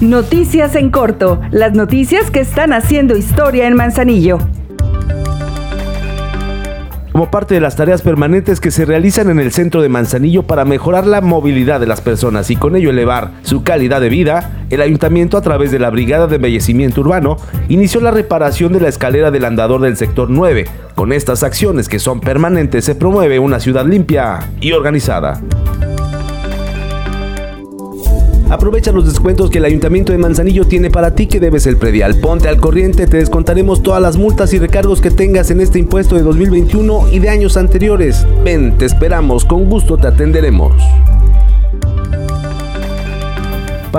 Noticias en corto, las noticias que están haciendo historia en Manzanillo como parte de las tareas permanentes que se realizan en el centro de Manzanillo para mejorar la movilidad de las personas y con ello elevar su calidad de vida, el ayuntamiento a través de la Brigada de Embellecimiento Urbano inició la reparación de la escalera del andador del sector 9. Con estas acciones que son permanentes se promueve una ciudad limpia y organizada. Aprovecha los descuentos que el Ayuntamiento de Manzanillo tiene para ti que debes el predial. Ponte al corriente, te descontaremos todas las multas y recargos que tengas en este impuesto de 2021 y de años anteriores. Ven, te esperamos, con gusto te atenderemos.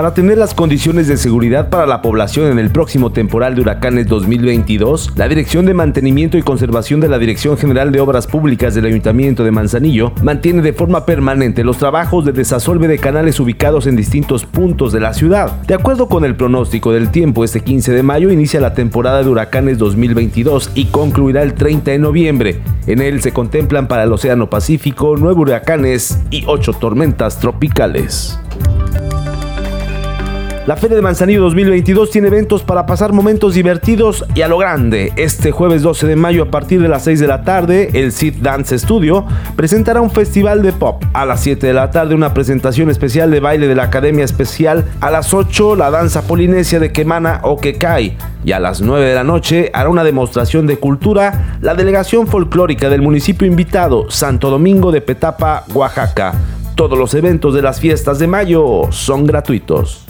Para tener las condiciones de seguridad para la población en el próximo temporal de huracanes 2022, la Dirección de Mantenimiento y Conservación de la Dirección General de Obras Públicas del Ayuntamiento de Manzanillo mantiene de forma permanente los trabajos de desasolve de canales ubicados en distintos puntos de la ciudad. De acuerdo con el pronóstico del tiempo, este 15 de mayo inicia la temporada de huracanes 2022 y concluirá el 30 de noviembre. En él se contemplan para el Océano Pacífico nueve huracanes y ocho tormentas tropicales. La Feria de Manzanillo 2022 tiene eventos para pasar momentos divertidos y a lo grande. Este jueves 12 de mayo a partir de las 6 de la tarde, el Sit Dance Studio presentará un festival de pop. A las 7 de la tarde una presentación especial de baile de la Academia Especial. A las 8 la danza polinesia de Quemana o Quecay. Y a las 9 de la noche hará una demostración de cultura la delegación folclórica del municipio invitado Santo Domingo de Petapa, Oaxaca. Todos los eventos de las fiestas de mayo son gratuitos.